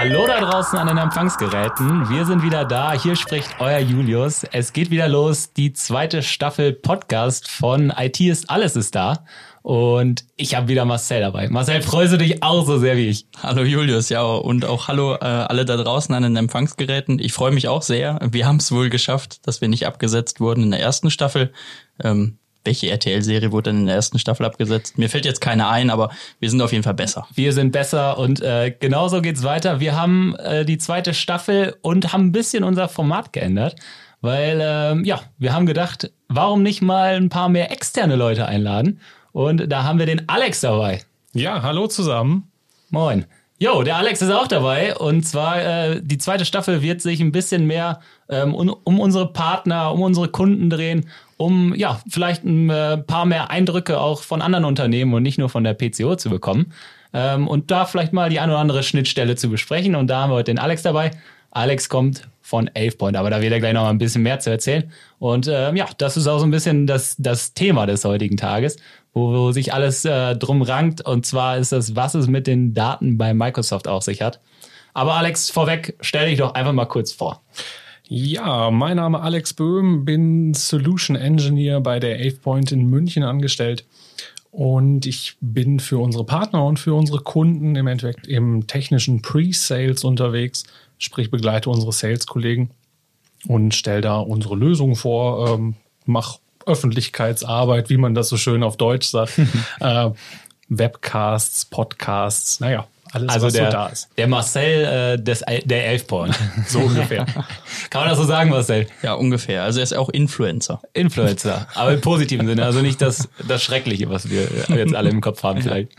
Hallo da draußen an den Empfangsgeräten. Wir sind wieder da. Hier spricht euer Julius. Es geht wieder los. Die zweite Staffel Podcast von IT ist alles ist da. Und ich habe wieder Marcel dabei. Marcel, freust du dich auch so sehr wie ich? Hallo Julius, ja, und auch hallo äh, alle da draußen an den Empfangsgeräten. Ich freue mich auch sehr. Wir haben es wohl geschafft, dass wir nicht abgesetzt wurden in der ersten Staffel. Ähm, welche RTL-Serie wurde dann in der ersten Staffel abgesetzt? Mir fällt jetzt keine ein, aber wir sind auf jeden Fall besser. Wir sind besser und äh, genauso geht's weiter. Wir haben äh, die zweite Staffel und haben ein bisschen unser Format geändert, weil ähm, ja, wir haben gedacht, warum nicht mal ein paar mehr externe Leute einladen? Und da haben wir den Alex dabei. Ja, hallo zusammen. Moin. Jo, der Alex ist auch dabei. Und zwar äh, die zweite Staffel wird sich ein bisschen mehr ähm, um, um unsere Partner, um unsere Kunden drehen, um ja vielleicht ein äh, paar mehr Eindrücke auch von anderen Unternehmen und nicht nur von der PCO zu bekommen. Ähm, und da vielleicht mal die eine oder andere Schnittstelle zu besprechen. Und da haben wir heute den Alex dabei. Alex kommt von Point, aber da wird er gleich noch mal ein bisschen mehr zu erzählen. Und ähm, ja, das ist auch so ein bisschen das das Thema des heutigen Tages wo, wo sich alles äh, drum rankt. Und zwar ist das, was es mit den Daten bei Microsoft auf sich hat. Aber Alex, vorweg, stell dich doch einfach mal kurz vor. Ja, mein Name Alex Böhm, bin Solution Engineer bei der AvePoint in München angestellt. Und ich bin für unsere Partner und für unsere Kunden im Endeffekt im technischen Pre-Sales unterwegs, sprich begleite unsere Sales-Kollegen und stelle da unsere Lösungen vor, ähm, mache Öffentlichkeitsarbeit, wie man das so schön auf Deutsch sagt. äh, Webcasts, Podcasts, naja, alles, also was der, so da ist. Der Marcel äh, des, der Elfporn. so ungefähr. Kann man das so sagen, Marcel? Ja, ungefähr. Also er ist auch Influencer. Influencer, aber im positiven Sinne. Also nicht das, das Schreckliche, was wir jetzt alle im Kopf haben vielleicht.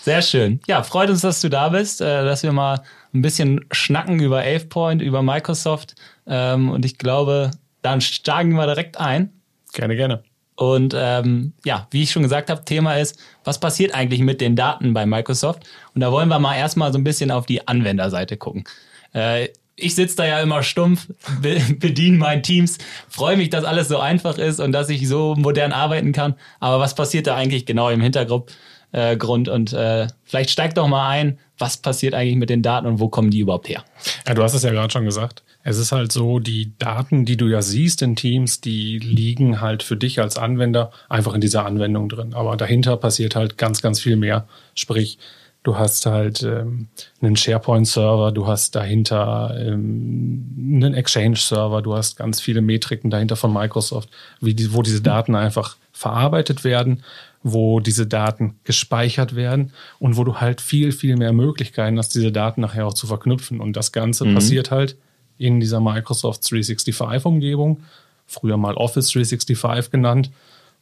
Sehr schön. Ja, freut uns, dass du da bist, äh, dass wir mal ein bisschen schnacken über AvePoint, über Microsoft. Ähm, und ich glaube, dann steigen wir direkt ein. Gerne, gerne. Und ähm, ja, wie ich schon gesagt habe, Thema ist, was passiert eigentlich mit den Daten bei Microsoft? Und da wollen wir mal erstmal so ein bisschen auf die Anwenderseite gucken. Äh, ich sitze da ja immer stumpf, be bediene mein Teams, freue mich, dass alles so einfach ist und dass ich so modern arbeiten kann. Aber was passiert da eigentlich genau im Hintergrund? Äh, Grund und äh, vielleicht steigt doch mal ein, was passiert eigentlich mit den Daten und wo kommen die überhaupt her? Ja, du hast es ja gerade schon gesagt. Es ist halt so, die Daten, die du ja siehst in Teams, die liegen halt für dich als Anwender einfach in dieser Anwendung drin. Aber dahinter passiert halt ganz, ganz viel mehr. Sprich, du hast halt ähm, einen SharePoint-Server, du hast dahinter ähm, einen Exchange-Server, du hast ganz viele Metriken dahinter von Microsoft, wie die, wo diese Daten einfach verarbeitet werden, wo diese Daten gespeichert werden und wo du halt viel, viel mehr Möglichkeiten hast, diese Daten nachher auch zu verknüpfen. Und das Ganze mhm. passiert halt in dieser Microsoft 365-Umgebung, früher mal Office 365 genannt.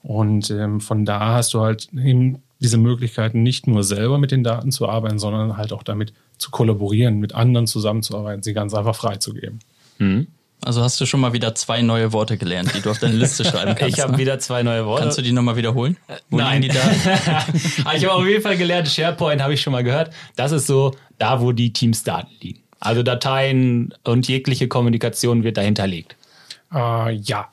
Und ähm, von da hast du halt eben diese Möglichkeiten, nicht nur selber mit den Daten zu arbeiten, sondern halt auch damit zu kollaborieren, mit anderen zusammenzuarbeiten, sie ganz einfach freizugeben. Mhm. Also hast du schon mal wieder zwei neue Worte gelernt, die du auf deine Liste schreiben kannst. Ich habe ne? wieder zwei neue Worte. Kannst du die nochmal wiederholen? Wo Nein. Die da? ich habe auf jeden Fall gelernt, SharePoint habe ich schon mal gehört. Das ist so da, wo die Teams-Daten liegen. Also Dateien und jegliche Kommunikation wird dahinterlegt. Äh, ja.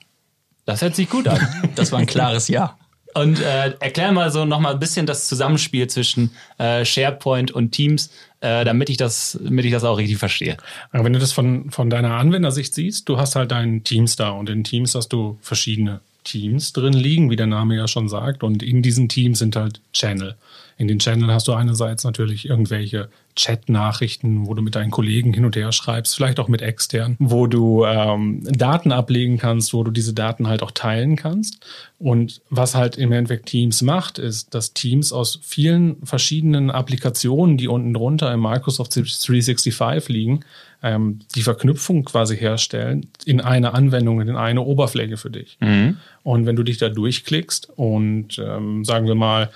Das hört sich gut an. Das war ein klares Ja. Und äh, erklär mal so noch mal ein bisschen das Zusammenspiel zwischen äh, SharePoint und Teams, äh, damit ich das, damit ich das auch richtig verstehe. wenn du das von von deiner Anwendersicht siehst, du hast halt deinen Teams da und in Teams hast du verschiedene Teams drin liegen, wie der Name ja schon sagt, und in diesen Teams sind halt Channel. In den Channel hast du einerseits natürlich irgendwelche Chat-Nachrichten, wo du mit deinen Kollegen hin und her schreibst, vielleicht auch mit extern, wo du ähm, Daten ablegen kannst, wo du diese Daten halt auch teilen kannst. Und was halt im Endeffekt Teams macht, ist, dass Teams aus vielen verschiedenen Applikationen, die unten drunter im Microsoft 365 liegen, ähm, die Verknüpfung quasi herstellen in eine Anwendung, in eine Oberfläche für dich. Mhm. Und wenn du dich da durchklickst und ähm, sagen wir mal,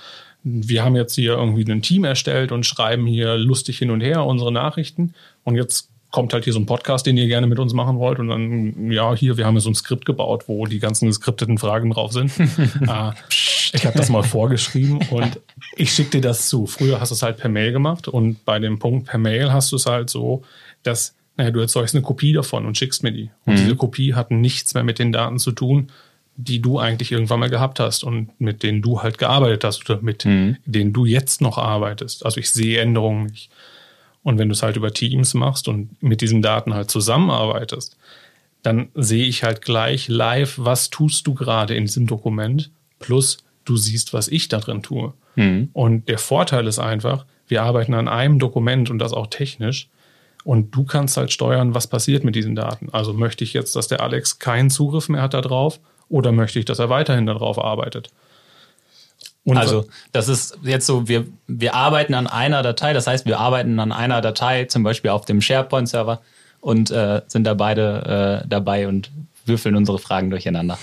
wir haben jetzt hier irgendwie ein Team erstellt und schreiben hier lustig hin und her unsere Nachrichten. Und jetzt kommt halt hier so ein Podcast, den ihr gerne mit uns machen wollt. Und dann, ja, hier, wir haben ja so ein Skript gebaut, wo die ganzen geskripteten Fragen drauf sind. äh, ich habe das mal vorgeschrieben und ich schicke dir das zu. Früher hast du es halt per Mail gemacht und bei dem Punkt per Mail hast du es halt so, dass naja, du erzeugst eine Kopie davon und schickst mir die. Und mhm. diese Kopie hat nichts mehr mit den Daten zu tun, die du eigentlich irgendwann mal gehabt hast und mit denen du halt gearbeitet hast oder mit mhm. denen du jetzt noch arbeitest. Also ich sehe Änderungen nicht. Und wenn du es halt über Teams machst und mit diesen Daten halt zusammenarbeitest, dann sehe ich halt gleich live, was tust du gerade in diesem Dokument, plus du siehst, was ich da drin tue. Mhm. Und der Vorteil ist einfach, wir arbeiten an einem Dokument und das auch technisch. Und du kannst halt steuern, was passiert mit diesen Daten. Also möchte ich jetzt, dass der Alex keinen Zugriff mehr hat darauf oder möchte ich, dass er weiterhin darauf arbeitet? Und also das ist jetzt so, wir, wir arbeiten an einer Datei, das heißt, wir arbeiten an einer Datei, zum Beispiel auf dem SharePoint-Server und äh, sind da beide äh, dabei und würfeln unsere Fragen durcheinander.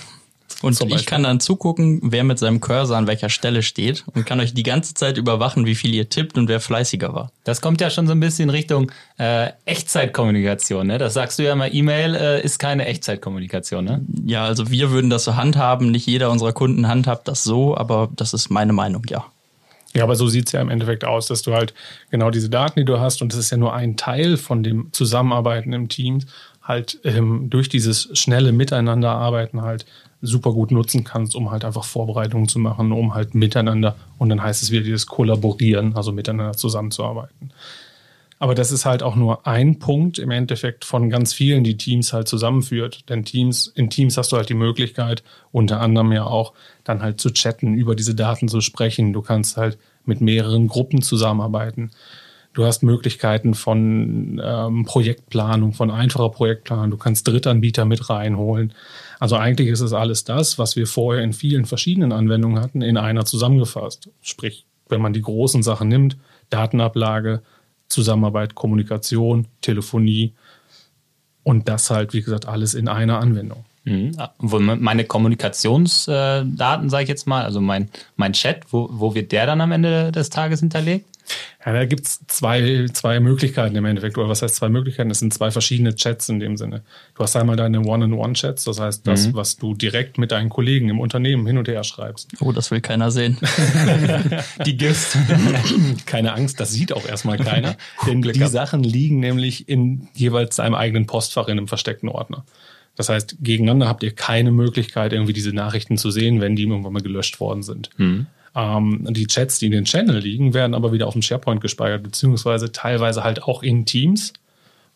Und ich kann dann zugucken, wer mit seinem Cursor an welcher Stelle steht und kann euch die ganze Zeit überwachen, wie viel ihr tippt und wer fleißiger war. Das kommt ja schon so ein bisschen Richtung äh, Echtzeitkommunikation. Ne? Das sagst du ja mal, E-Mail äh, ist keine Echtzeitkommunikation. Ne? Ja, also wir würden das so handhaben. Nicht jeder unserer Kunden handhabt das so, aber das ist meine Meinung, ja. Ja, aber so sieht es ja im Endeffekt aus, dass du halt genau diese Daten, die du hast, und das ist ja nur ein Teil von dem Zusammenarbeiten im Team, halt ähm, durch dieses schnelle Miteinanderarbeiten halt super gut nutzen kannst, um halt einfach Vorbereitungen zu machen, um halt miteinander, und dann heißt es wieder dieses Kollaborieren, also miteinander zusammenzuarbeiten. Aber das ist halt auch nur ein Punkt im Endeffekt von ganz vielen, die Teams halt zusammenführt. Denn Teams, in Teams hast du halt die Möglichkeit, unter anderem ja auch dann halt zu chatten, über diese Daten zu sprechen. Du kannst halt mit mehreren Gruppen zusammenarbeiten. Du hast Möglichkeiten von ähm, Projektplanung, von einfacher Projektplanung. Du kannst Drittanbieter mit reinholen. Also eigentlich ist es alles das, was wir vorher in vielen verschiedenen Anwendungen hatten, in einer zusammengefasst. Sprich, wenn man die großen Sachen nimmt, Datenablage, Zusammenarbeit, Kommunikation, Telefonie und das halt, wie gesagt, alles in einer Anwendung. Mhm. Meine Kommunikationsdaten, sage ich jetzt mal, also mein, mein Chat, wo, wo wird der dann am Ende des Tages hinterlegt? Ja, da gibt es zwei, zwei Möglichkeiten im Endeffekt. Oder was heißt zwei Möglichkeiten? Es sind zwei verschiedene Chats in dem Sinne. Du hast einmal deine One-on-One-Chats, das heißt das, mhm. was du direkt mit deinen Kollegen im Unternehmen hin und her schreibst. Oh, das will keiner sehen. die GIFs. Keine Angst, das sieht auch erstmal keiner. denn die Sachen liegen nämlich in jeweils seinem eigenen Postfach in einem versteckten Ordner. Das heißt, gegeneinander habt ihr keine Möglichkeit, irgendwie diese Nachrichten zu sehen, wenn die irgendwann mal gelöscht worden sind. Mhm. Ähm, die Chats, die in den Channel liegen, werden aber wieder auf dem SharePoint gespeichert, beziehungsweise teilweise halt auch in Teams.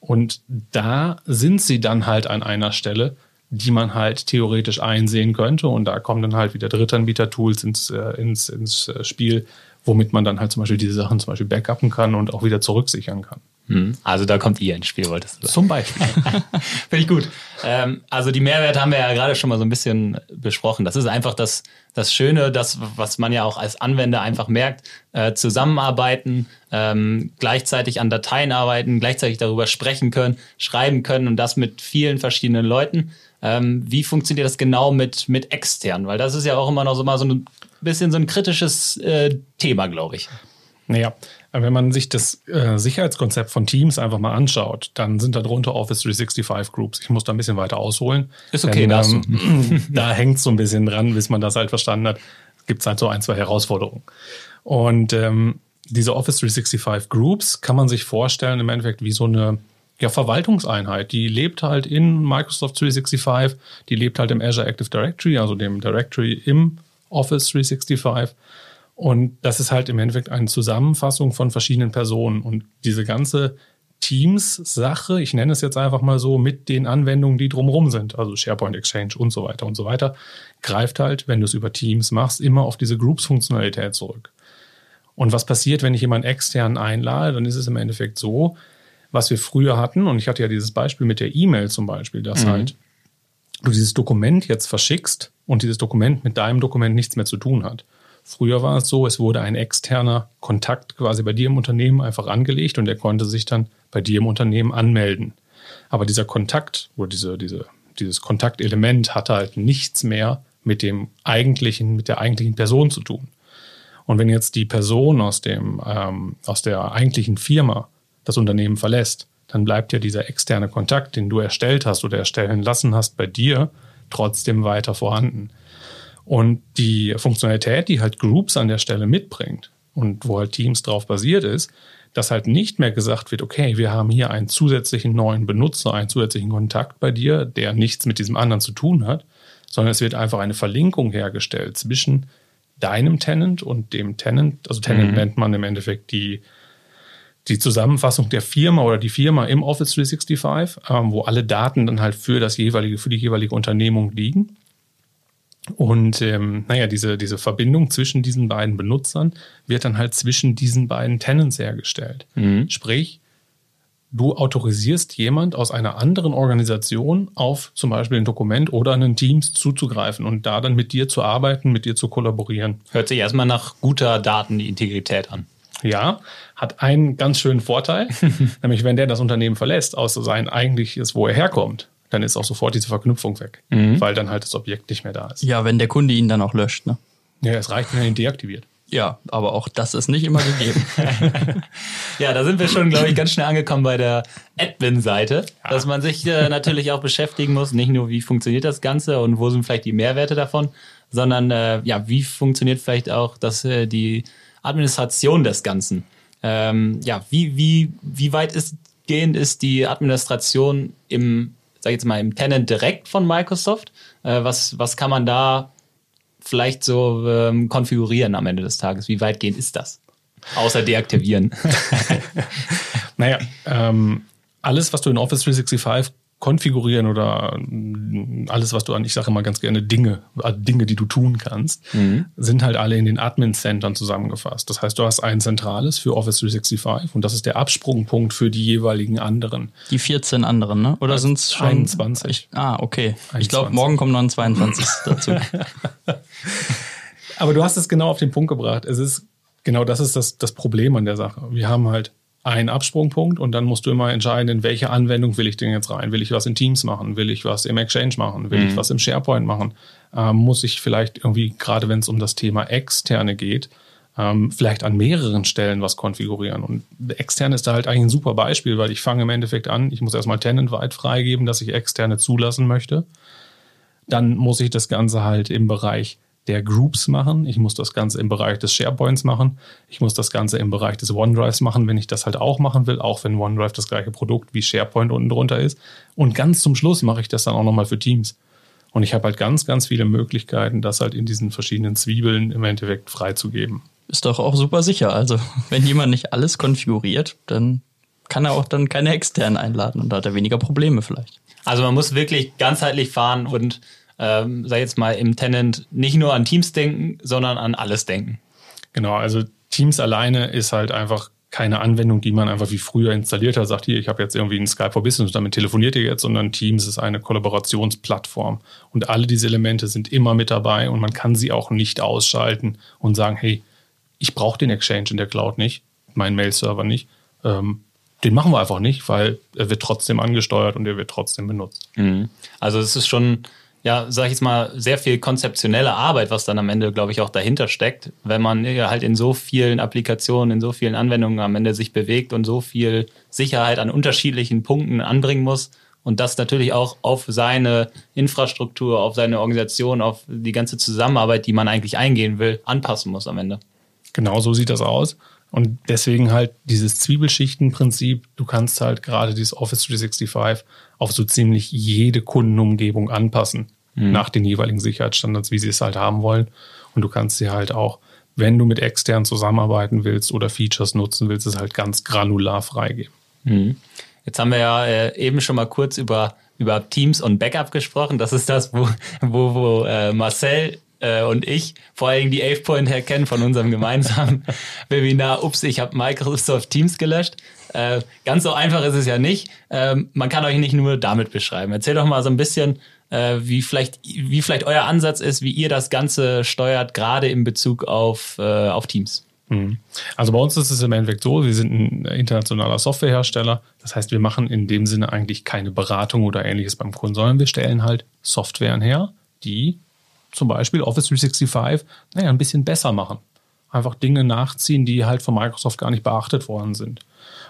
Und da sind sie dann halt an einer Stelle, die man halt theoretisch einsehen könnte. Und da kommen dann halt wieder Drittanbieter-Tools ins, äh, ins, ins äh, Spiel, womit man dann halt zum Beispiel diese Sachen zum Beispiel backuppen kann und auch wieder zurücksichern kann. Hm. Also da kommt ihr ins Spiel, wolltest du sagen. Zum Beispiel. Finde ich gut. Ähm, also die Mehrwerte haben wir ja gerade schon mal so ein bisschen besprochen. Das ist einfach das, das Schöne, das, was man ja auch als Anwender einfach merkt, äh, zusammenarbeiten, ähm, gleichzeitig an Dateien arbeiten, gleichzeitig darüber sprechen können, schreiben können und das mit vielen verschiedenen Leuten. Ähm, wie funktioniert das genau mit, mit extern? Weil das ist ja auch immer noch so mal so ein bisschen so ein kritisches äh, Thema, glaube ich. Naja, wenn man sich das äh, Sicherheitskonzept von Teams einfach mal anschaut, dann sind darunter Office 365 Groups. Ich muss da ein bisschen weiter ausholen. Ist okay, denn, ähm, da hängt es so ein bisschen dran, bis man das halt verstanden hat. Gibt es halt so ein, zwei Herausforderungen. Und ähm, diese Office 365 Groups kann man sich vorstellen im Endeffekt wie so eine ja, Verwaltungseinheit. Die lebt halt in Microsoft 365, die lebt halt im Azure Active Directory, also dem Directory im Office 365 und das ist halt im Endeffekt eine Zusammenfassung von verschiedenen Personen. Und diese ganze Teams-Sache, ich nenne es jetzt einfach mal so, mit den Anwendungen, die drumherum sind, also SharePoint Exchange und so weiter und so weiter, greift halt, wenn du es über Teams machst, immer auf diese Groups-Funktionalität zurück. Und was passiert, wenn ich jemanden extern einlade, dann ist es im Endeffekt so, was wir früher hatten, und ich hatte ja dieses Beispiel mit der E-Mail zum Beispiel, dass mhm. halt du dieses Dokument jetzt verschickst und dieses Dokument mit deinem Dokument nichts mehr zu tun hat. Früher war es so, es wurde ein externer Kontakt quasi bei dir im Unternehmen einfach angelegt und er konnte sich dann bei dir im Unternehmen anmelden. Aber dieser Kontakt oder diese, diese, dieses Kontaktelement hatte halt nichts mehr mit dem eigentlichen, mit der eigentlichen Person zu tun. Und wenn jetzt die Person aus dem, ähm, aus der eigentlichen Firma das Unternehmen verlässt, dann bleibt ja dieser externe Kontakt, den du erstellt hast oder erstellen lassen hast bei dir, trotzdem weiter vorhanden. Und die Funktionalität, die halt Groups an der Stelle mitbringt und wo halt Teams drauf basiert ist, dass halt nicht mehr gesagt wird, okay, wir haben hier einen zusätzlichen neuen Benutzer, einen zusätzlichen Kontakt bei dir, der nichts mit diesem anderen zu tun hat, sondern es wird einfach eine Verlinkung hergestellt zwischen deinem Tenant und dem Tenant. Also Tenant mhm. nennt man im Endeffekt die, die Zusammenfassung der Firma oder die Firma im Office 365, ähm, wo alle Daten dann halt für das jeweilige, für die jeweilige Unternehmung liegen. Und ähm, naja, diese, diese Verbindung zwischen diesen beiden Benutzern wird dann halt zwischen diesen beiden Tenants hergestellt. Mhm. Sprich, du autorisierst jemand aus einer anderen Organisation auf zum Beispiel ein Dokument oder einen Teams zuzugreifen und da dann mit dir zu arbeiten, mit dir zu kollaborieren. Hört sich erstmal nach guter Datenintegrität an. Ja, hat einen ganz schönen Vorteil, nämlich wenn der das Unternehmen verlässt, außer sein eigentliches, wo er herkommt, dann ist auch sofort diese Verknüpfung weg, weil dann halt das Objekt nicht mehr da ist. Ja, wenn der Kunde ihn dann auch löscht, ne? Ja, es reicht, wenn er ihn deaktiviert. Ja, aber auch das ist nicht immer gegeben. Ja, da sind wir schon, glaube ich, ganz schnell angekommen bei der Admin-Seite, dass man sich äh, natürlich auch beschäftigen muss, nicht nur wie funktioniert das Ganze und wo sind vielleicht die Mehrwerte davon, sondern äh, ja, wie funktioniert vielleicht auch das, äh, die Administration des Ganzen. Ähm, ja, wie, wie, wie weit ist gehend ist die Administration im, sag ich jetzt mal, im Tenant direkt von Microsoft? Äh, was, was kann man da vielleicht so ähm, konfigurieren am Ende des Tages? Wie weitgehend ist das? Außer deaktivieren. Naja, ähm, alles, was du in Office 365 konfigurieren oder mm, alles, was du an, ich sage immer ganz gerne Dinge, also Dinge, die du tun kannst, sind halt alle in den Admin-Centern zusammengefasst. Das heißt, du hast ein zentrales für Office 365 und das ist der Absprungpunkt für die jeweiligen anderen. Die 14 anderen, ne? Oder sind es schon 21. Ich, ah, okay. Ich 21. glaube, morgen kommt noch ein 22 dazu. Aber du hast es genau auf den Punkt gebracht. Es ist genau das ist das, das Problem an der Sache. Wir haben halt einen Absprungpunkt und dann musst du immer entscheiden, in welche Anwendung will ich denn jetzt rein? Will ich was in Teams machen? Will ich was im Exchange machen? Will ich was im SharePoint machen? Ähm, muss ich vielleicht irgendwie, gerade wenn es um das Thema Externe geht, ähm, vielleicht an mehreren Stellen was konfigurieren. Und extern ist da halt eigentlich ein super Beispiel, weil ich fange im Endeffekt an, ich muss erstmal tenantweit freigeben, dass ich externe zulassen möchte. Dann muss ich das Ganze halt im Bereich der Groups machen. Ich muss das Ganze im Bereich des SharePoints machen. Ich muss das Ganze im Bereich des OneDrives machen, wenn ich das halt auch machen will, auch wenn OneDrive das gleiche Produkt wie SharePoint unten drunter ist. Und ganz zum Schluss mache ich das dann auch nochmal für Teams. Und ich habe halt ganz, ganz viele Möglichkeiten, das halt in diesen verschiedenen Zwiebeln im Endeffekt freizugeben. Ist doch auch super sicher. Also, wenn jemand nicht alles konfiguriert, dann kann er auch dann keine externen einladen und da hat er weniger Probleme vielleicht. Also man muss wirklich ganzheitlich fahren und, ähm, sag jetzt mal, im Tenant nicht nur an Teams denken, sondern an alles denken. Genau, also Teams alleine ist halt einfach keine Anwendung, die man einfach wie früher installiert hat, sagt hier, ich habe jetzt irgendwie einen Skype for Business und damit telefoniert ihr jetzt, sondern Teams ist eine Kollaborationsplattform und alle diese Elemente sind immer mit dabei und man kann sie auch nicht ausschalten und sagen, hey, ich brauche den Exchange in der Cloud nicht, meinen Mail-Server nicht. Ähm, den machen wir einfach nicht, weil er wird trotzdem angesteuert und er wird trotzdem benutzt. Also es ist schon, ja, sag ich jetzt mal, sehr viel konzeptionelle Arbeit, was dann am Ende, glaube ich, auch dahinter steckt, wenn man ja halt in so vielen Applikationen, in so vielen Anwendungen am Ende sich bewegt und so viel Sicherheit an unterschiedlichen Punkten anbringen muss und das natürlich auch auf seine Infrastruktur, auf seine Organisation, auf die ganze Zusammenarbeit, die man eigentlich eingehen will, anpassen muss am Ende. Genau so sieht das aus. Und deswegen halt dieses Zwiebelschichtenprinzip, du kannst halt gerade dieses Office 365 auf so ziemlich jede Kundenumgebung anpassen, nach den jeweiligen Sicherheitsstandards, wie sie es halt haben wollen. Und du kannst sie halt auch, wenn du mit extern zusammenarbeiten willst oder Features nutzen willst, es halt ganz granular freigeben. Jetzt haben wir ja äh, eben schon mal kurz über, über Teams und Backup gesprochen. Das ist das, wo, wo, wo äh, Marcel äh, und ich vor allen Dingen die 11 Point herkennen von unserem gemeinsamen Webinar. Ups, ich habe Microsoft Teams gelöscht. Äh, ganz so einfach ist es ja nicht. Ähm, man kann euch nicht nur damit beschreiben. Erzähl doch mal so ein bisschen, äh, wie, vielleicht, wie vielleicht euer Ansatz ist, wie ihr das Ganze steuert, gerade in Bezug auf, äh, auf Teams. Also bei uns ist es im Endeffekt so, wir sind ein internationaler Softwarehersteller. Das heißt, wir machen in dem Sinne eigentlich keine Beratung oder ähnliches beim Kunden, sondern wir stellen halt Softwaren her, die zum Beispiel Office 365 naja, ein bisschen besser machen. Einfach Dinge nachziehen, die halt von Microsoft gar nicht beachtet worden sind.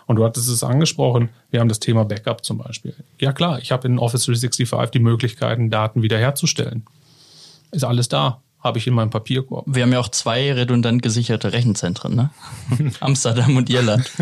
Und du hattest es angesprochen, wir haben das Thema Backup zum Beispiel. Ja klar, ich habe in Office 365 die Möglichkeiten, Daten wiederherzustellen. Ist alles da, habe ich in meinem Papierkorb. Wir haben ja auch zwei redundant gesicherte Rechenzentren, ne? Amsterdam und Irland.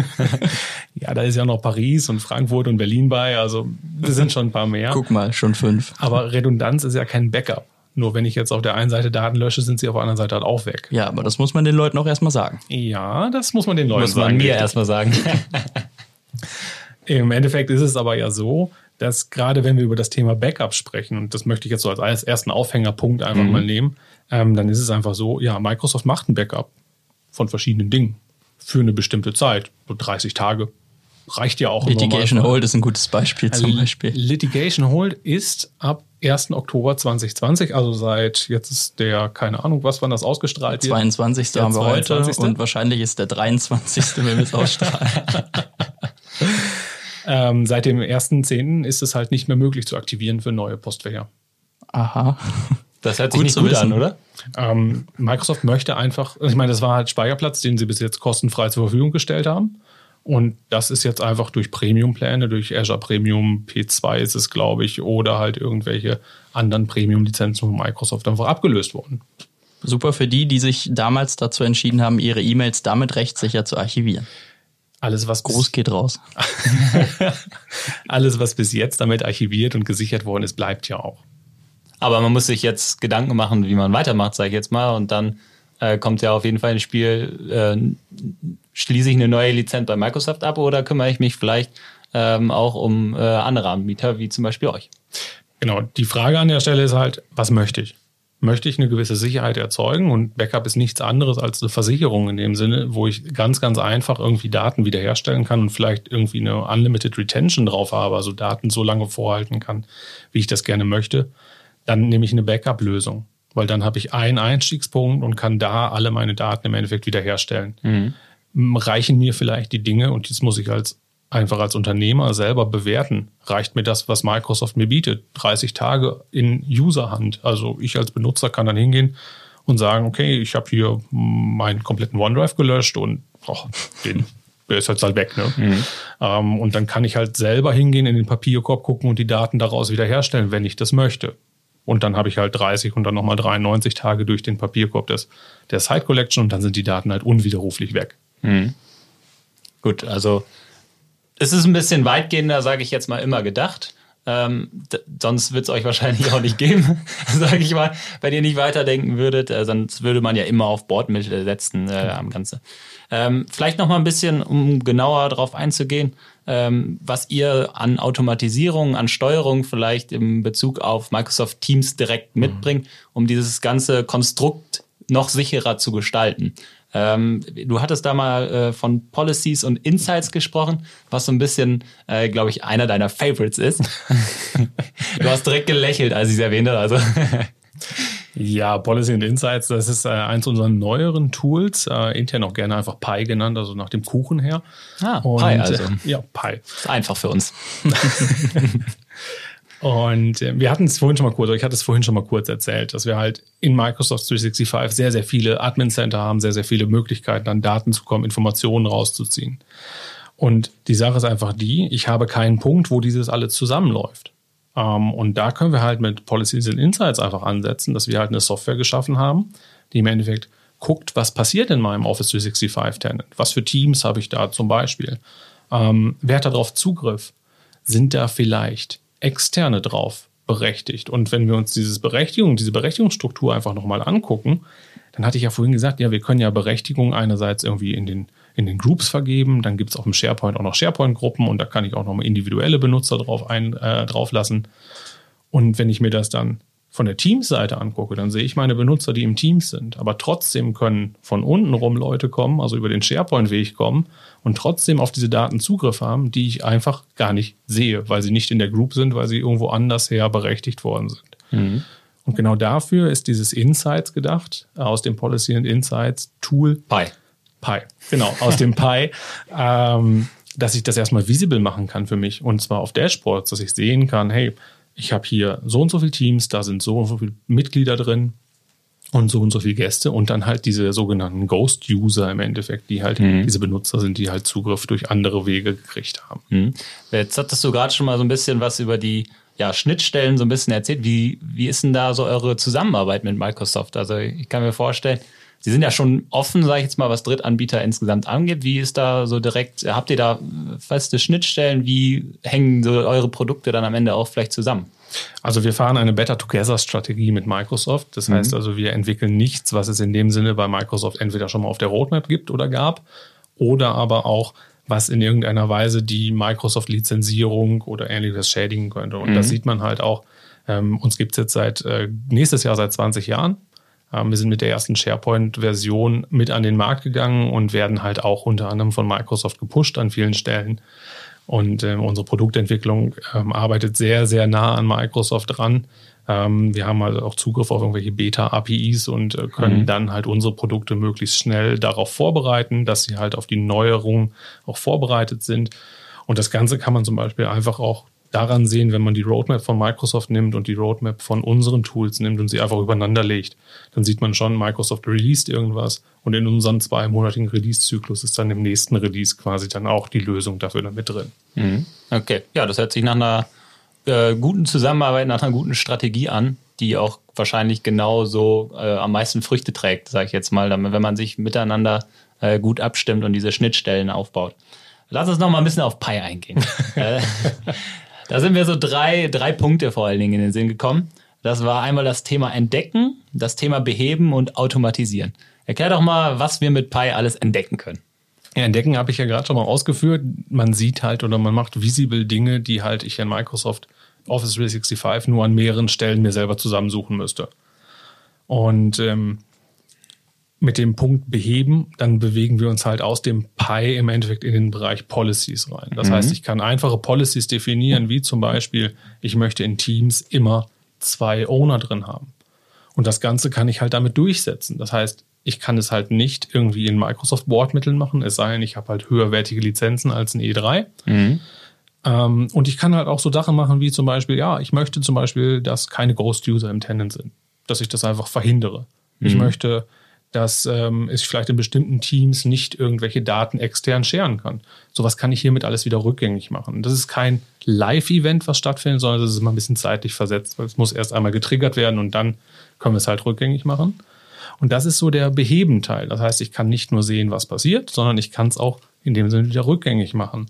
Ja, da ist ja noch Paris und Frankfurt und Berlin bei, also wir sind schon ein paar mehr. Guck mal, schon fünf. Aber Redundanz ist ja kein Backup. Nur wenn ich jetzt auf der einen Seite Daten lösche, sind sie auf der anderen Seite halt auch weg. Ja, aber das muss man den Leuten auch erstmal sagen. Ja, das muss man den Leuten Muss man sagen. mir erstmal sagen. Im Endeffekt ist es aber ja so, dass gerade wenn wir über das Thema Backup sprechen, und das möchte ich jetzt so als ersten Aufhängerpunkt einfach Mhm. mal nehmen, ähm, dann ist es einfach so, ja, Microsoft macht ein Backup von verschiedenen Dingen für eine bestimmte Zeit, so 30 Tage. Reicht ja auch. Litigation. Hold ist ein gutes Beispiel zum Also Beispiel. Litigation Hold ist ab 1. Oktober 2020, also seit jetzt ist der, keine Ahnung, was wann das ausgestrahlt wird. 22. Der haben wir heute 22.. und wahrscheinlich ist der 23., wenn wir es ausstrahlen. Ähm, seit dem 1.10. ist es halt nicht mehr möglich zu aktivieren für neue Postfächer. Aha. Das hört sich Gut nicht zu gut wissen. an, oder? Ähm, Microsoft möchte einfach, ich meine, das war halt Speicherplatz, den sie bis jetzt kostenfrei zur Verfügung gestellt haben. Und das ist jetzt einfach durch Premium-Pläne, durch Azure Premium P2 ist es, glaube ich, oder halt irgendwelche anderen Premium-Lizenzen von Microsoft einfach abgelöst worden. Super für die, die sich damals dazu entschieden haben, ihre E-Mails damit rechtssicher zu archivieren. Alles, was Gruß geht raus. alles, was bis jetzt damit archiviert und gesichert worden ist, bleibt ja auch. Aber man muss sich jetzt Gedanken machen, wie man weitermacht, sage ich jetzt mal. Und dann äh, kommt ja auf jeden Fall ins Spiel, äh, schließe ich eine neue Lizenz bei Microsoft ab oder kümmere ich mich vielleicht ähm, auch um äh, andere Anbieter, wie zum Beispiel euch? Genau, die Frage an der Stelle ist halt, was möchte ich? Möchte ich eine gewisse Sicherheit erzeugen? Und Backup ist nichts anderes als eine Versicherung in dem Sinne, wo ich ganz, ganz einfach irgendwie Daten wiederherstellen kann und vielleicht irgendwie eine Unlimited Retention drauf habe, also Daten so lange vorhalten kann, wie ich das gerne möchte. Dann nehme ich eine Backup-Lösung, weil dann habe ich einen Einstiegspunkt und kann da alle meine Daten im Endeffekt wiederherstellen. M- Reichen mir vielleicht die Dinge, und jetzt muss ich als einfach als Unternehmer selber bewerten. Reicht mir das, was Microsoft mir bietet? 30 Tage in Userhand. Also ich als Benutzer kann dann hingehen und sagen, okay, ich habe hier meinen kompletten OneDrive gelöscht und oh, den, der ist jetzt halt weg. Ne? Ähm, und dann kann ich halt selber hingehen, in den Papierkorb gucken und die Daten daraus wiederherstellen, wenn ich das möchte. Und dann habe ich halt 30 und dann nochmal 93 Tage durch den Papierkorb des, der Site Collection und dann sind die Daten halt unwiderruflich weg. Gut, also es ist ein bisschen weitgehender, sage ich jetzt mal, immer gedacht. Ähm, sonst wird es euch wahrscheinlich auch nicht geben, sage ich mal, wenn ihr nicht weiterdenken würdet. Äh, sonst würde man ja immer auf Bordmittel setzen äh, am Ganze. Ähm, vielleicht noch mal ein bisschen, um genauer darauf einzugehen, ähm, was ihr an Automatisierung, an Steuerung vielleicht im Bezug auf Microsoft Teams direkt mitbringt, um dieses ganze Konstrukt noch sicherer zu gestalten. Ähm, du hattest da mal äh, von Policies und Insights gesprochen, was so ein bisschen, äh, glaube ich, einer deiner Favorites ist. du hast direkt gelächelt, als ich es erwähnt habe. Also Ja, Policy and Insights, das ist äh, eins unserer neueren Tools, äh, intern auch gerne einfach Pi genannt, also nach dem Kuchen her. Ah, Und, Pi also. Äh, ja, Pi. ist einfach für uns. Und äh, wir hatten es vorhin schon mal kurz, ich hatte es vorhin schon mal kurz erzählt, dass wir halt in Microsoft 365 sehr, sehr viele Admin Center haben, sehr, sehr viele Möglichkeiten, an Daten zu kommen, Informationen rauszuziehen. Und die Sache ist einfach die, ich habe keinen Punkt, wo dieses alles zusammenläuft. Ähm, und da können wir halt mit Policies and Insights einfach ansetzen, dass wir halt eine Software geschaffen haben, die im Endeffekt guckt, was passiert in meinem Office 365 Tenant? Was für Teams habe ich da zum Beispiel? Ähm, wer hat darauf Zugriff? Sind da vielleicht Externe drauf berechtigt? Und wenn wir uns dieses Berechtigung, diese Berechtigungsstruktur einfach nochmal angucken, dann hatte ich ja vorhin gesagt, ja, wir können ja Berechtigung einerseits irgendwie in den, in den Groups vergeben, dann gibt es auf dem SharePoint auch noch SharePoint-Gruppen und da kann ich auch nochmal individuelle Benutzer drauf, ein, äh, drauf lassen. Und wenn ich mir das dann von der Teams-Seite angucke, dann sehe ich meine Benutzer, die im Teams sind. Aber trotzdem können von unten rum Leute kommen, also über den SharePoint-Weg kommen und trotzdem auf diese Daten Zugriff haben, die ich einfach gar nicht sehe, weil sie nicht in der Group sind, weil sie irgendwo anders her berechtigt worden sind. Und genau dafür ist dieses Insights gedacht, aus dem Policy and Insights Tool Pi. Pi, genau, aus dem Pi, ähm, dass ich das erstmal visible machen kann für mich und zwar auf Dashboards, dass ich sehen kann, hey, ich habe hier so und so viele Teams, da sind so und so viele Mitglieder drin und so und so viele Gäste und dann halt diese sogenannten Ghost-User im Endeffekt, die halt diese Benutzer sind, die halt Zugriff durch andere Wege gekriegt haben. Mhm. Jetzt hattest du gerade schon mal so ein bisschen was über die ja, Schnittstellen so ein bisschen erzählt. Wie, wie ist denn da so eure Zusammenarbeit mit Microsoft? Also ich kann mir vorstellen, Sie sind ja schon offen, sage ich jetzt mal, was Drittanbieter insgesamt angeht. Wie ist da so direkt, habt ihr da feste Schnittstellen? Wie hängen so eure Produkte dann am Ende auch vielleicht zusammen? Also wir fahren eine Better Together Strategie mit Microsoft. Das mhm. heißt also, wir entwickeln nichts, was es in dem Sinne bei Microsoft entweder schon mal auf der Roadmap gibt oder gab, oder aber auch was in irgendeiner Weise die Microsoft-Lizenzierung oder ähnliches schädigen könnte. Und mhm. das sieht man halt auch. Ähm, uns gibt es jetzt seit äh, nächstes Jahr seit 20 Jahren. Ähm, wir sind mit der ersten SharePoint-Version mit an den Markt gegangen und werden halt auch unter anderem von Microsoft gepusht an vielen Stellen. Und äh, unsere Produktentwicklung ähm, arbeitet sehr, sehr nah an Microsoft dran. Ähm, wir haben also auch Zugriff auf irgendwelche Beta-APIs und äh, können mhm. dann halt unsere Produkte möglichst schnell darauf vorbereiten, dass sie halt auf die Neuerung auch vorbereitet sind. Und das Ganze kann man zum Beispiel einfach auch daran sehen, wenn man die Roadmap von Microsoft nimmt und die Roadmap von unseren Tools nimmt und sie einfach übereinander legt. Dann sieht man schon, Microsoft released irgendwas und in unserem zweimonatigen Release-Zyklus ist dann im nächsten Release quasi dann auch die Lösung dafür damit drin. Mhm. Okay, ja, das hört sich nach einer äh, guten Zusammenarbeit, nach einer guten Strategie an, die auch wahrscheinlich genauso äh, am meisten Früchte trägt, sage ich jetzt mal, wenn man sich miteinander äh, gut abstimmt und diese Schnittstellen aufbaut. Lass uns noch mal ein bisschen auf Pi eingehen. Da sind mir so drei, drei Punkte vor allen Dingen in den Sinn gekommen. Das war einmal das Thema Entdecken, das Thema Beheben und Automatisieren. Erklär doch mal, was wir mit Pi alles entdecken können. Ja, entdecken habe ich ja gerade schon mal ausgeführt. Man sieht halt oder man macht visible Dinge, die halt ich in Microsoft Office 365 nur an mehreren Stellen mir selber zusammensuchen müsste. Und ähm, mit dem Punkt beheben, dann bewegen wir uns halt aus dem Pi im Endeffekt in den Bereich Policies rein. Das mhm. heißt, ich kann einfache Policies definieren, wie zum Beispiel, ich möchte in Teams immer zwei Owner drin haben. Und das Ganze kann ich halt damit durchsetzen. Das heißt, ich kann es halt nicht irgendwie in Microsoft Word-Mitteln machen, es sei denn, ich habe halt höherwertige Lizenzen als ein E3. Mhm. Ähm, und ich kann halt auch so Sachen machen, wie zum Beispiel, ja, ich möchte zum Beispiel, dass keine Ghost-User im Tenant sind. Dass ich das einfach verhindere. Mhm. Ich möchte dass ähm, ich vielleicht in bestimmten Teams nicht irgendwelche Daten extern scheren kann. Sowas kann ich hiermit alles wieder rückgängig machen. Das ist kein Live-Event, was stattfindet, sondern das ist immer ein bisschen zeitlich versetzt, weil es muss erst einmal getriggert werden und dann können wir es halt rückgängig machen. Und das ist so der Behebenteil. Das heißt, ich kann nicht nur sehen, was passiert, sondern ich kann es auch in dem Sinne wieder rückgängig machen.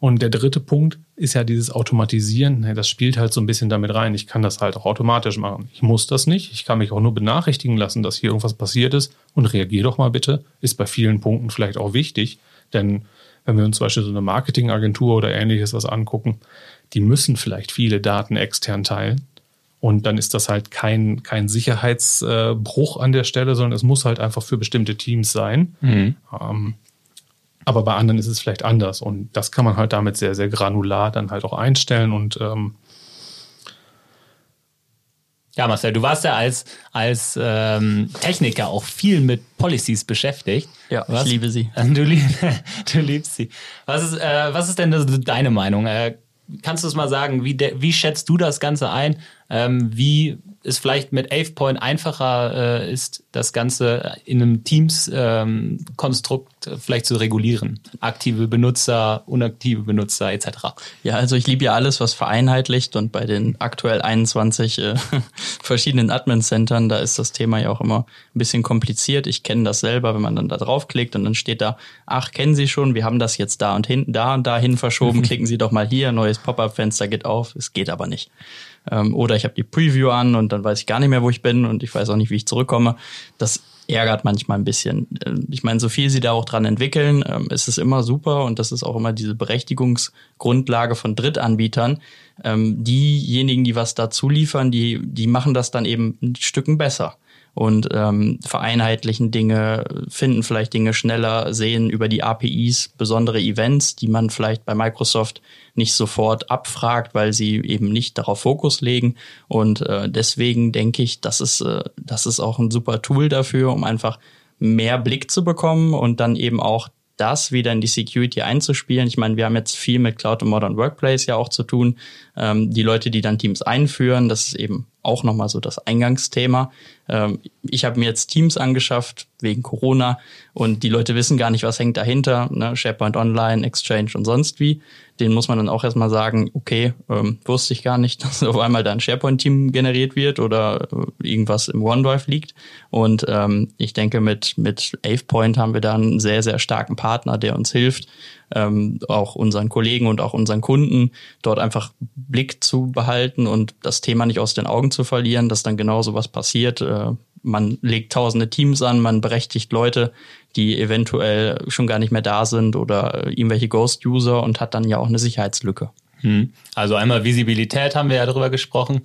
Und der dritte Punkt ist ja dieses Automatisieren. Das spielt halt so ein bisschen damit rein. Ich kann das halt auch automatisch machen. Ich muss das nicht. Ich kann mich auch nur benachrichtigen lassen, dass hier irgendwas passiert ist und reagier doch mal bitte. Ist bei vielen Punkten vielleicht auch wichtig, denn wenn wir uns zum Beispiel so eine Marketingagentur oder ähnliches was angucken, die müssen vielleicht viele Daten extern teilen. Und dann ist das halt kein, kein Sicherheitsbruch an der Stelle, sondern es muss halt einfach für bestimmte Teams sein. Mhm. Ähm, aber bei anderen ist es vielleicht anders. Und das kann man halt damit sehr, sehr granular dann halt auch einstellen und ähm ja, Marcel, du warst ja als, als ähm, Techniker auch viel mit Policies beschäftigt. Ja, was? ich liebe sie. Du, lieb, du liebst sie. Was ist, äh, was ist denn deine Meinung? Äh, kannst du es mal sagen, wie, de, wie schätzt du das Ganze ein? Ähm, wie es vielleicht mit AvePoint einfacher äh, ist, das Ganze in einem Teams-Konstrukt ähm, vielleicht zu regulieren. Aktive Benutzer, unaktive Benutzer etc. Ja, also ich liebe ja alles, was vereinheitlicht und bei den aktuell 21 äh, verschiedenen Admin-Centern, da ist das Thema ja auch immer ein bisschen kompliziert. Ich kenne das selber, wenn man dann da draufklickt und dann steht da, ach, kennen Sie schon, wir haben das jetzt da und hinten, da und dahin verschoben, klicken Sie doch mal hier, neues Pop-up-Fenster geht auf, es geht aber nicht. Ähm, oder ich habe die Preview an und dann weiß ich gar nicht mehr, wo ich bin und ich weiß auch nicht, wie ich zurückkomme. Das ärgert manchmal ein bisschen. Äh, ich meine, so viel sie da auch dran entwickeln, ähm, ist es immer super und das ist auch immer diese Berechtigungsgrundlage von Drittanbietern. Ähm, diejenigen, die was dazu liefern, die, die machen das dann eben ein Stücken besser und ähm, vereinheitlichen Dinge, finden vielleicht Dinge schneller, sehen über die APIs besondere Events, die man vielleicht bei Microsoft nicht sofort abfragt, weil sie eben nicht darauf Fokus legen. Und äh, deswegen denke ich, das ist, äh, das ist auch ein super Tool dafür, um einfach mehr Blick zu bekommen und dann eben auch das wieder in die Security einzuspielen. Ich meine, wir haben jetzt viel mit Cloud und Modern Workplace ja auch zu tun. Ähm, die Leute, die dann Teams einführen, das ist eben auch nochmal so das Eingangsthema. Ähm, ich habe mir jetzt Teams angeschafft wegen Corona und die Leute wissen gar nicht, was hängt dahinter. Ne? SharePoint Online, Exchange und sonst wie. Den muss man dann auch erstmal sagen, okay, ähm, wusste ich gar nicht, dass auf einmal da ein SharePoint-Team generiert wird oder äh, irgendwas im OneDrive liegt. Und ähm, ich denke, mit, mit AvePoint haben wir da einen sehr, sehr starken Partner, der uns hilft, ähm, auch unseren Kollegen und auch unseren Kunden dort einfach Blick zu behalten und das Thema nicht aus den Augen zu verlieren, dass dann genau so was passiert. Äh, man legt tausende Teams an, man berechtigt Leute, die eventuell schon gar nicht mehr da sind oder irgendwelche Ghost-User und hat dann ja auch eine Sicherheitslücke. Hm. Also einmal Visibilität haben wir ja darüber gesprochen,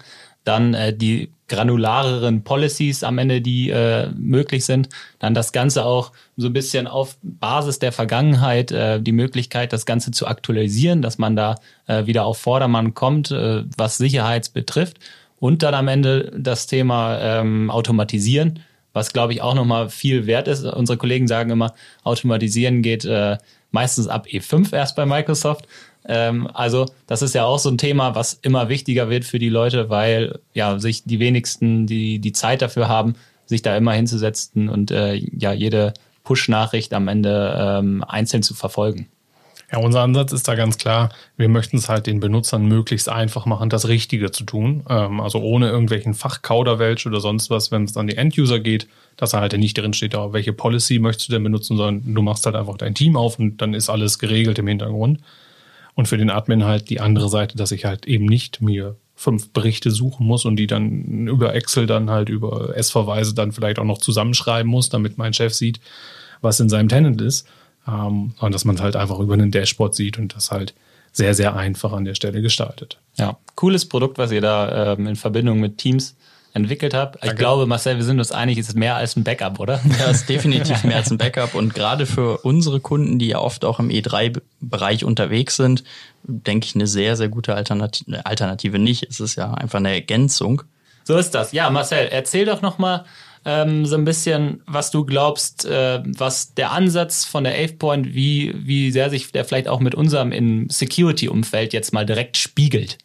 dann äh, die granulareren Policies am Ende, die äh, möglich sind, dann das Ganze auch so ein bisschen auf Basis der Vergangenheit, äh, die Möglichkeit, das Ganze zu aktualisieren, dass man da äh, wieder auf Vordermann kommt, äh, was Sicherheit betrifft und dann am Ende das Thema ähm, Automatisieren, was glaube ich auch nochmal viel wert ist. Unsere Kollegen sagen immer, Automatisieren geht äh, meistens ab E5 erst bei Microsoft. Ähm, also das ist ja auch so ein Thema, was immer wichtiger wird für die Leute, weil ja sich die wenigsten die, die Zeit dafür haben, sich da immer hinzusetzen und äh, ja jede Push-Nachricht am Ende ähm, einzeln zu verfolgen. Ja, unser Ansatz ist da ganz klar, wir möchten es halt den Benutzern möglichst einfach machen, das Richtige zu tun. Ähm, also ohne irgendwelchen Fachkauderwelsch oder sonst was, wenn es an die End-User geht, dass er halt nicht drin steht, welche Policy möchtest du denn benutzen, sondern du machst halt einfach dein Team auf und dann ist alles geregelt im Hintergrund. Und für den Admin halt die andere Seite, dass ich halt eben nicht mir fünf Berichte suchen muss und die dann über Excel dann halt über S-Verweise dann vielleicht auch noch zusammenschreiben muss, damit mein Chef sieht, was in seinem Tenant ist ähm, und dass man es halt einfach über einen Dashboard sieht und das halt sehr, sehr einfach an der Stelle gestaltet. Ja, cooles Produkt, was ihr da ähm, in Verbindung mit Teams entwickelt habt. Ich glaube, Marcel, wir sind uns einig, es ist mehr als ein Backup, oder? Ja, es ist definitiv mehr als ein Backup. Und gerade für unsere Kunden, die ja oft auch im E3-Bereich unterwegs sind, denke ich, eine sehr, sehr gute Alternative. Alternative nicht. Es ist ja einfach eine Ergänzung. So ist das. Ja, Marcel, erzähl doch nochmal ähm, so ein bisschen, was du glaubst, äh, was der Ansatz von der AvePoint, wie, wie sehr sich der vielleicht auch mit unserem im Security-Umfeld jetzt mal direkt spiegelt.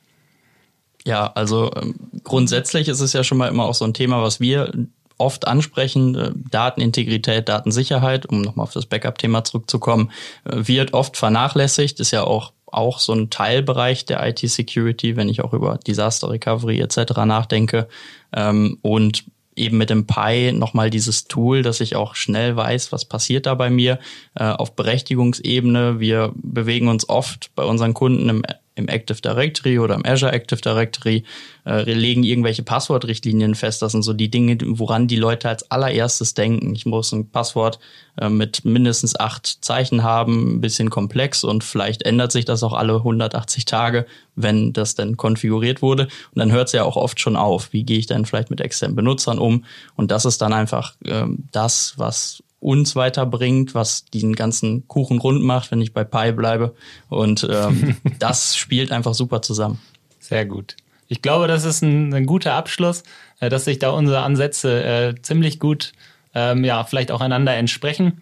Ja, also ähm, grundsätzlich ist es ja schon mal immer auch so ein Thema, was wir oft ansprechen, äh, Datenintegrität, Datensicherheit, um nochmal auf das Backup-Thema zurückzukommen, äh, wird oft vernachlässigt, ist ja auch auch so ein Teilbereich der IT-Security, wenn ich auch über Disaster Recovery etc. nachdenke. Ähm, und eben mit dem Pi nochmal dieses Tool, dass ich auch schnell weiß, was passiert da bei mir äh, auf Berechtigungsebene. Wir bewegen uns oft bei unseren Kunden im im Active Directory oder im Azure Active Directory, äh, legen irgendwelche Passwortrichtlinien fest. Das sind so die Dinge, woran die Leute als allererstes denken. Ich muss ein Passwort äh, mit mindestens acht Zeichen haben, ein bisschen komplex und vielleicht ändert sich das auch alle 180 Tage, wenn das denn konfiguriert wurde. Und dann hört es ja auch oft schon auf. Wie gehe ich denn vielleicht mit externen Benutzern um? Und das ist dann einfach ähm, das, was uns weiterbringt, was diesen ganzen Kuchen rund macht, wenn ich bei Pi bleibe. Und ähm, das spielt einfach super zusammen. Sehr gut. Ich glaube, das ist ein, ein guter Abschluss, äh, dass sich da unsere Ansätze äh, ziemlich gut, ähm, ja, vielleicht auch einander entsprechen.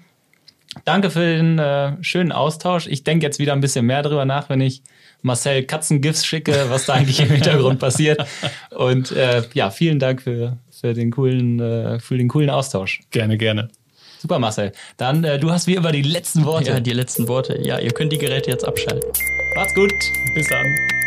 Danke für den äh, schönen Austausch. Ich denke jetzt wieder ein bisschen mehr drüber nach, wenn ich Marcel Katzengifts schicke, was da eigentlich im Hintergrund passiert. Und äh, ja, vielen Dank für, für, den coolen, äh, für den coolen Austausch. Gerne, gerne. Super, Marcel. Dann, äh, du hast wie immer die letzten Worte. Ja, die letzten Worte. Ja, ihr könnt die Geräte jetzt abschalten. Macht's gut. Bis dann.